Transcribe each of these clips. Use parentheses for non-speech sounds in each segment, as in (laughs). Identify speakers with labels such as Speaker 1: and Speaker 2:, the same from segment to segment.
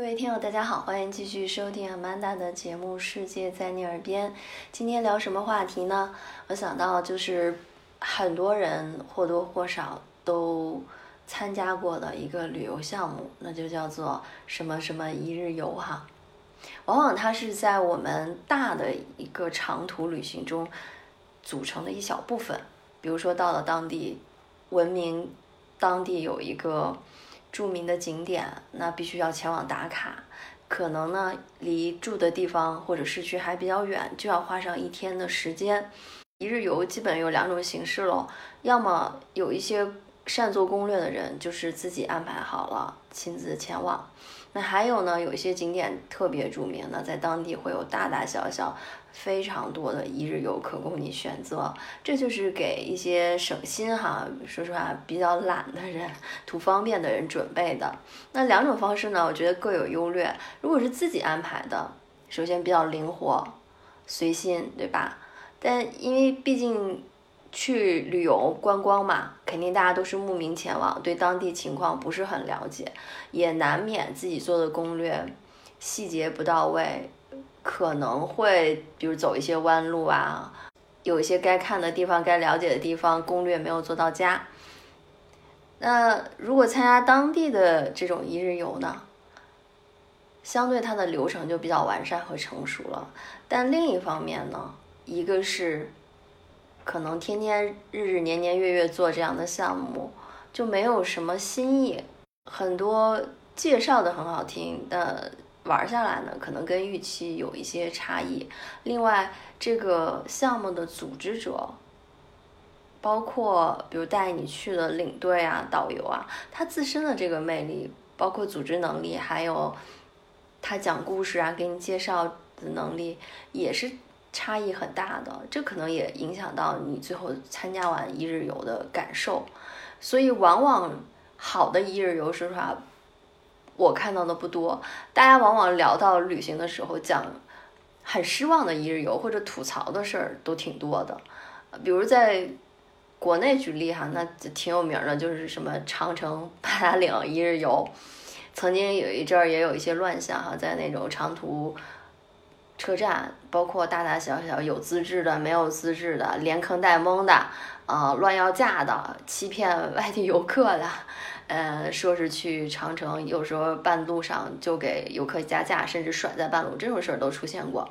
Speaker 1: 各位听友，大家好，欢迎继续收听 Amanda 的节目《世界在你耳边》。今天聊什么话题呢？我想到就是很多人或多或少都参加过的一个旅游项目，那就叫做什么什么一日游哈。往往它是在我们大的一个长途旅行中组成的一小部分。比如说到了当地，文明当地有一个。著名的景点，那必须要前往打卡，可能呢离住的地方或者市区还比较远，就要花上一天的时间。一日游基本有两种形式喽，要么有一些善做攻略的人，就是自己安排好了，亲自前往。那还有呢，有一些景点特别著名的，在当地会有大大小小非常多的一日游可供你选择。这就是给一些省心哈，说实话比较懒的人、图方便的人准备的。那两种方式呢，我觉得各有优劣。如果是自己安排的，首先比较灵活、随心，对吧？但因为毕竟。去旅游观光嘛，肯定大家都是慕名前往，对当地情况不是很了解，也难免自己做的攻略细节不到位，可能会比如走一些弯路啊，有一些该看的地方、该了解的地方，攻略没有做到家。那如果参加当地的这种一日游呢，相对它的流程就比较完善和成熟了，但另一方面呢，一个是。可能天天日日年年月月做这样的项目，就没有什么新意。很多介绍的很好听，但玩下来呢，可能跟预期有一些差异。另外，这个项目的组织者，包括比如带你去的领队啊、导游啊，他自身的这个魅力，包括组织能力，还有他讲故事啊、给你介绍的能力，也是。差异很大的，这可能也影响到你最后参加完一日游的感受。所以，往往好的一日游，说实话，我看到的不多。大家往往聊到旅行的时候，讲很失望的一日游或者吐槽的事儿都挺多的。比如在国内举例哈，那挺有名的，就是什么长城、八达岭一日游，曾经有一阵儿也有一些乱象哈，在那种长途。车站包括大大小小有资质的、没有资质的、连坑带蒙的，呃，乱要价的、欺骗外地游客的，呃，说是去长城，有时候半路上就给游客加价，甚至甩在半路，这种事儿都出现过。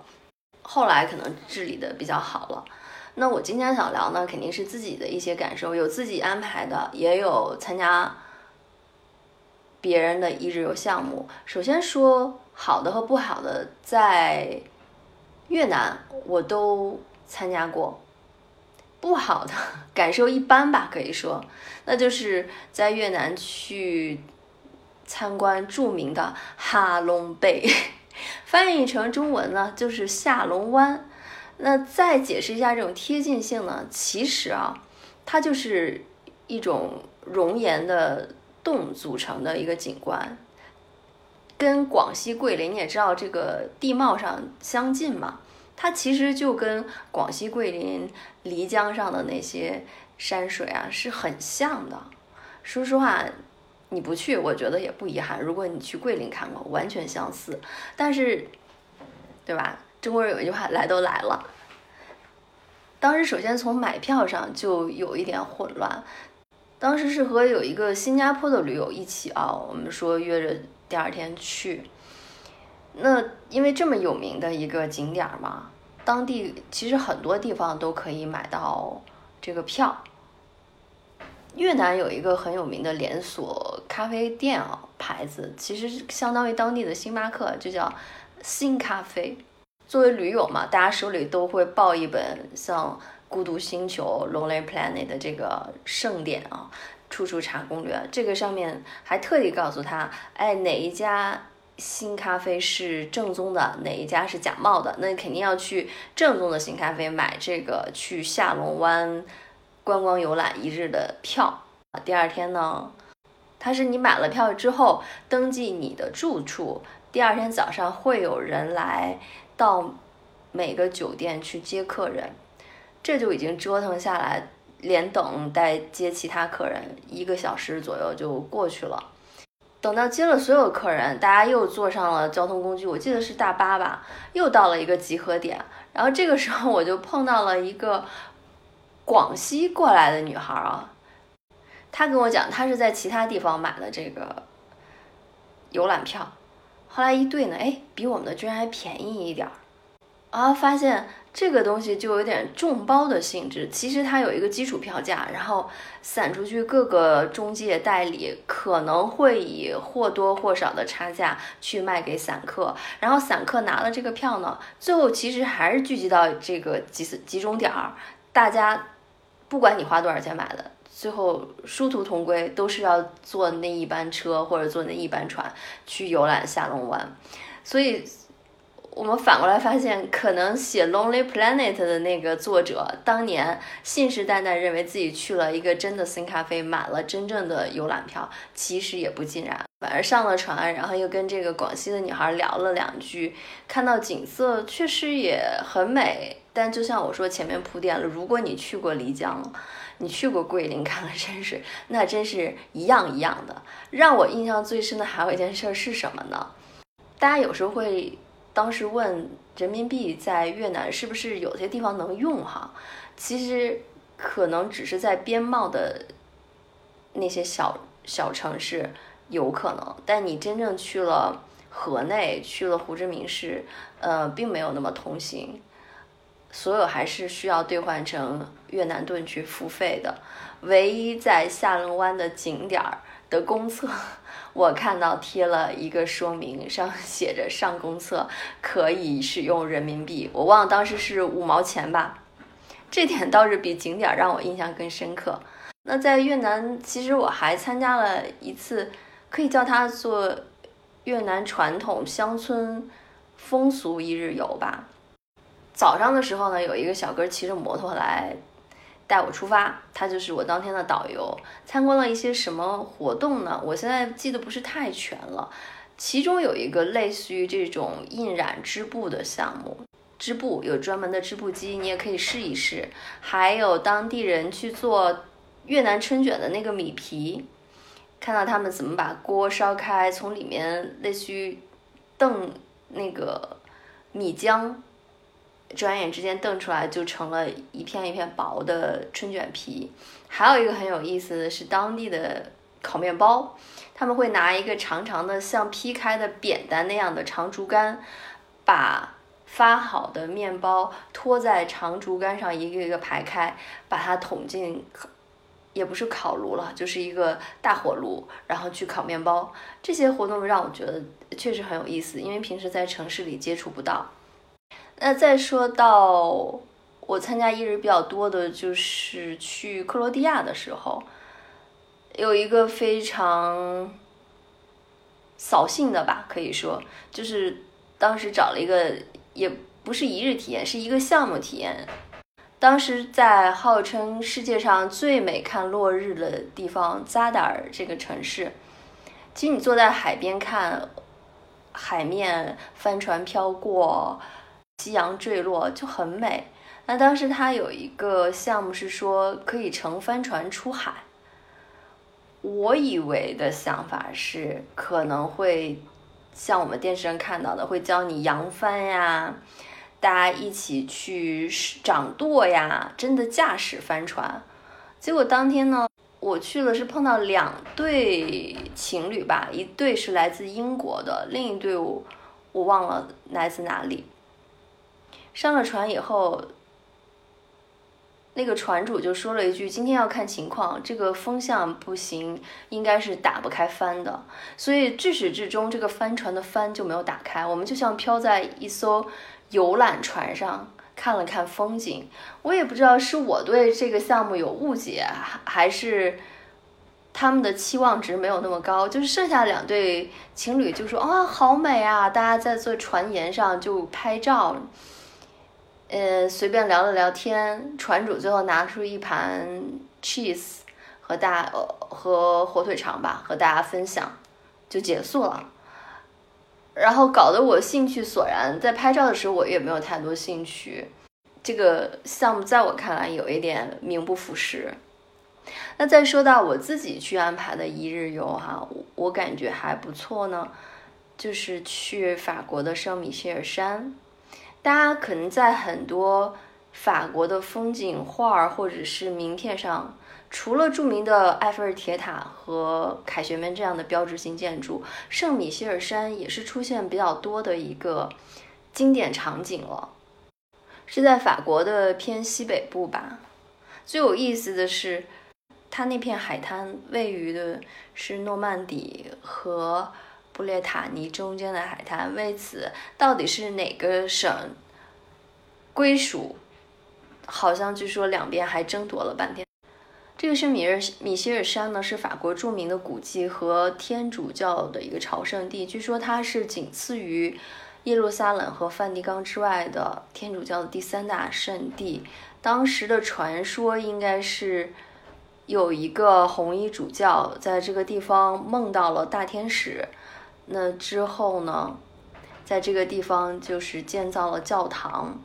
Speaker 1: 后来可能治理的比较好了。那我今天想聊呢，肯定是自己的一些感受，有自己安排的，也有参加别人的一日游项目。首先说好的和不好的，在。越南我都参加过，不好的感受一般吧，可以说，那就是在越南去参观著名的哈龙贝，(laughs) 翻译成中文呢就是下龙湾。那再解释一下这种贴近性呢，其实啊，它就是一种熔岩的洞组成的一个景观。跟广西桂林，你也知道这个地貌上相近嘛，它其实就跟广西桂林漓江上的那些山水啊是很像的。说实话，你不去，我觉得也不遗憾。如果你去桂林看过，完全相似。但是，对吧？中国人有一句话，来都来了。当时首先从买票上就有一点混乱。当时是和有一个新加坡的驴友一起啊，我们说约着。第二天去，那因为这么有名的一个景点嘛，当地其实很多地方都可以买到这个票。越南有一个很有名的连锁咖啡店啊，牌子其实相当于当地的星巴克，就叫新咖啡。作为驴友嘛，大家手里都会抱一本像《孤独星球》（Lonely Planet） 的这个盛典啊。处处查攻略，这个上面还特地告诉他，哎，哪一家新咖啡是正宗的，哪一家是假冒的？那你肯定要去正宗的新咖啡买这个去下龙湾观光游览一日的票。第二天呢，他是你买了票之后登记你的住处，第二天早上会有人来到每个酒店去接客人，这就已经折腾下来。连等带接其他客人一个小时左右就过去了。等到接了所有客人，大家又坐上了交通工具，我记得是大巴吧，又到了一个集合点。然后这个时候我就碰到了一个广西过来的女孩啊，她跟我讲，她是在其他地方买的这个游览票，后来一对呢，哎，比我们的居然还便宜一点儿。啊发现这个东西就有点众包的性质，其实它有一个基础票价，然后散出去各个中介代理可能会以或多或少的差价去卖给散客，然后散客拿了这个票呢，最后其实还是聚集到这个集集中点儿，大家不管你花多少钱买的，最后殊途同归，都是要坐那一班车或者坐那一班船去游览下龙湾，所以。我们反过来发现，可能写《Lonely Planet》的那个作者，当年信誓旦旦认为自己去了一个真的新咖啡，买了真正的游览票，其实也不尽然。反而上了船，然后又跟这个广西的女孩聊了两句，看到景色确实也很美。但就像我说前面铺垫了，如果你去过漓江，你去过桂林 (laughs) 看了山水，那真是一样一样的。让我印象最深的还有一件事是什么呢？大家有时候会。当时问人民币在越南是不是有些地方能用哈？其实可能只是在边贸的那些小小城市有可能，但你真正去了河内，去了胡志明市，呃，并没有那么通行，所有还是需要兑换成越南盾去付费的。唯一在下龙湾的景点儿的公厕。我看到贴了一个说明，上写着上公厕可以使用人民币，我忘了当时是五毛钱吧。这点倒是比景点让我印象更深刻。那在越南，其实我还参加了一次，可以叫它做越南传统乡村风俗一日游吧。早上的时候呢，有一个小哥骑着摩托来。带我出发，他就是我当天的导游。参观了一些什么活动呢？我现在记得不是太全了。其中有一个类似于这种印染织布的项目，织布有专门的织布机，你也可以试一试。还有当地人去做越南春卷的那个米皮，看到他们怎么把锅烧开，从里面类似于炖那个米浆。转眼之间瞪出来就成了一片一片薄的春卷皮。还有一个很有意思的是当地的烤面包，他们会拿一个长长的像劈开的扁担那样的长竹竿，把发好的面包拖在长竹竿上一个一个排开，把它捅进，也不是烤炉了，就是一个大火炉，然后去烤面包。这些活动让我觉得确实很有意思，因为平时在城市里接触不到。那再说到我参加一日比较多的，就是去克罗地亚的时候，有一个非常扫兴的吧，可以说，就是当时找了一个，也不是一日体验，是一个项目体验。当时在号称世界上最美看落日的地方扎达尔这个城市，其实你坐在海边看海面帆船飘过。夕阳坠落就很美。那当时他有一个项目是说可以乘帆船出海。我以为的想法是可能会像我们电视上看到的，会教你扬帆呀，大家一起去掌舵呀，真的驾驶帆船。结果当天呢，我去了是碰到两对情侣吧，一对是来自英国的，另一对我我忘了来自哪里。上了船以后，那个船主就说了一句：“今天要看情况，这个风向不行，应该是打不开帆的。”所以至始至终，这个帆船的帆就没有打开。我们就像飘在一艘游览船上，看了看风景。我也不知道是我对这个项目有误解，还是他们的期望值没有那么高。就是剩下两对情侣就说：“啊，好美啊！”大家在坐船沿上就拍照。呃，随便聊了聊天，船主最后拿出一盘 cheese 和大呃和火腿肠吧，和大家分享，就结束了。然后搞得我兴趣索然，在拍照的时候我也没有太多兴趣。这个项目在我看来有一点名不副实。那再说到我自己去安排的一日游哈，我感觉还不错呢，就是去法国的圣米歇尔山。大家可能在很多法国的风景画或者是名片上，除了著名的埃菲尔铁塔和凯旋门这样的标志性建筑，圣米歇尔山也是出现比较多的一个经典场景了。是在法国的偏西北部吧。最有意思的是，它那片海滩位于的是诺曼底和布列塔尼中间的海滩。为此，到底是哪个省归属？好像据说两边还争夺了半天。这个圣米尔米歇尔山呢，是法国著名的古迹和天主教的一个朝圣地。据说它是仅次于。耶路撒冷和梵蒂冈之外的天主教的第三大圣地，当时的传说应该是有一个红衣主教在这个地方梦到了大天使，那之后呢，在这个地方就是建造了教堂。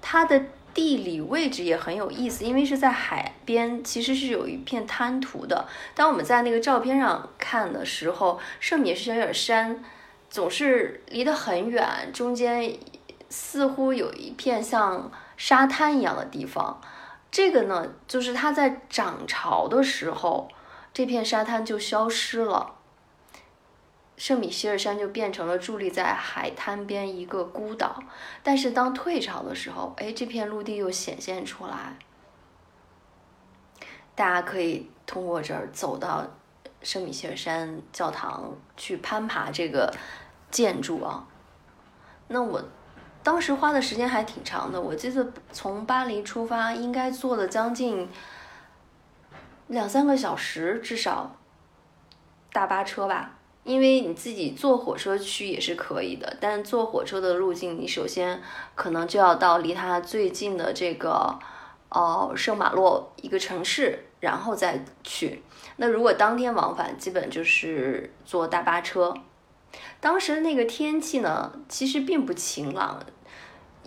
Speaker 1: 它的地理位置也很有意思，因为是在海边，其实是有一片滩涂的。当我们在那个照片上看的时候，圣米歇尔山。总是离得很远，中间似乎有一片像沙滩一样的地方。这个呢，就是它在涨潮的时候，这片沙滩就消失了，圣米歇尔山就变成了伫立在海滩边一个孤岛。但是当退潮的时候，哎，这片陆地又显现出来，大家可以通过这儿走到圣米歇尔山教堂去攀爬这个。建筑啊，那我当时花的时间还挺长的。我记得从巴黎出发，应该坐了将近两三个小时，至少大巴车吧。因为你自己坐火车去也是可以的，但坐火车的路径，你首先可能就要到离它最近的这个哦圣马洛一个城市，然后再去。那如果当天往返，基本就是坐大巴车。当时的那个天气呢，其实并不晴朗，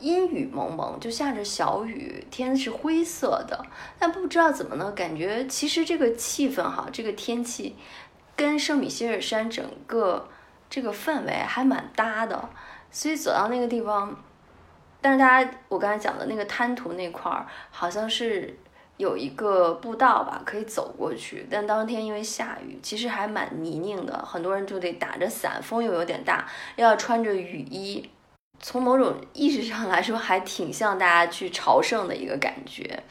Speaker 1: 阴雨蒙蒙，就下着小雨，天是灰色的。但不知道怎么呢，感觉其实这个气氛哈，这个天气跟圣米歇尔山整个这个氛围还蛮搭的。所以走到那个地方，但是大家我刚才讲的那个滩涂那块儿，好像是。有一个步道吧，可以走过去，但当天因为下雨，其实还蛮泥泞的，很多人就得打着伞，风又有点大，要穿着雨衣。从某种意识上来说，还挺像大家去朝圣的一个感觉。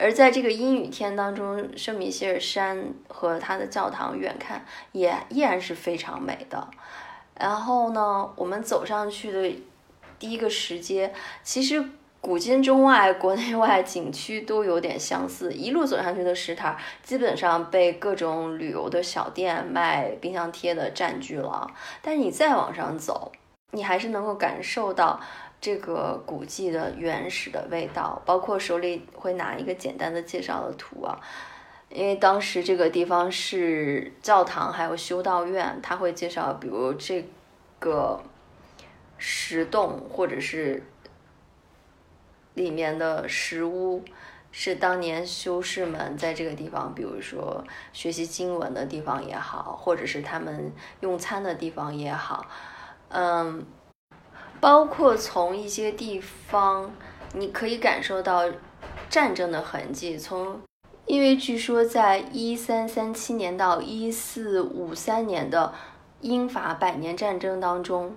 Speaker 1: 而在这个阴雨天当中，圣米歇尔山和它的教堂远看也依然是非常美的。然后呢，我们走上去的第一个石阶，其实。古今中外、国内外景区都有点相似，一路走上去的石台基本上被各种旅游的小店卖冰箱贴的占据了。但是你再往上走，你还是能够感受到这个古迹的原始的味道，包括手里会拿一个简单的介绍的图啊，因为当时这个地方是教堂，还有修道院，他会介绍，比如这个石洞或者是。里面的石屋是当年修士们在这个地方，比如说学习经文的地方也好，或者是他们用餐的地方也好，嗯，包括从一些地方你可以感受到战争的痕迹。从因为据说在一三三七年到一四五三年的英法百年战争当中，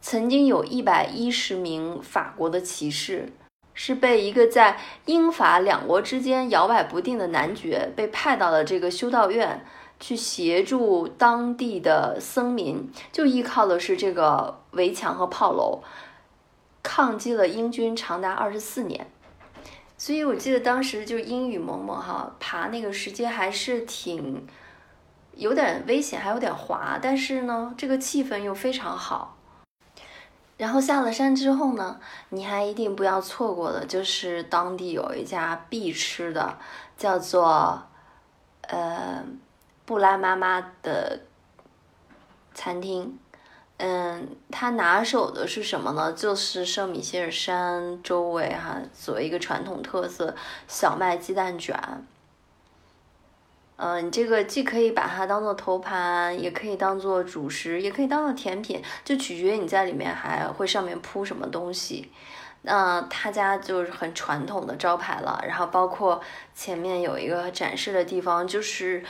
Speaker 1: 曾经有一百一十名法国的骑士。是被一个在英法两国之间摇摆不定的男爵被派到了这个修道院，去协助当地的僧民，就依靠的是这个围墙和炮楼，抗击了英军长达二十四年。所以我记得当时就阴雨蒙蒙哈，爬那个石阶还是挺有点危险，还有点滑，但是呢，这个气氛又非常好。然后下了山之后呢，你还一定不要错过的，就是当地有一家必吃的，叫做呃布拉妈妈的餐厅。嗯，它拿手的是什么呢？就是圣米歇尔山周围哈，作为一个传统特色小麦鸡蛋卷。嗯，你这个既可以把它当做头盘，也可以当做主食，也可以当做甜品，就取决于你在里面还会上面铺什么东西。那他家就是很传统的招牌了，然后包括前面有一个展示的地方，就是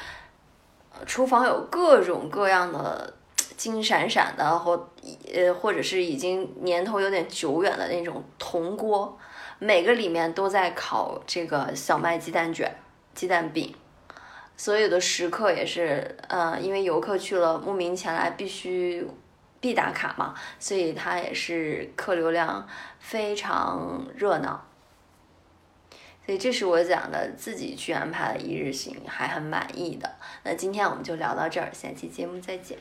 Speaker 1: 厨房有各种各样的金闪闪的或呃或者是已经年头有点久远的那种铜锅，每个里面都在烤这个小麦鸡蛋卷、鸡蛋饼。所有的食客也是，呃，因为游客去了慕名前来，必须必打卡嘛，所以它也是客流量非常热闹。所以这是我讲的自己去安排的一日行，还很满意的。那今天我们就聊到这儿，下期节目再见。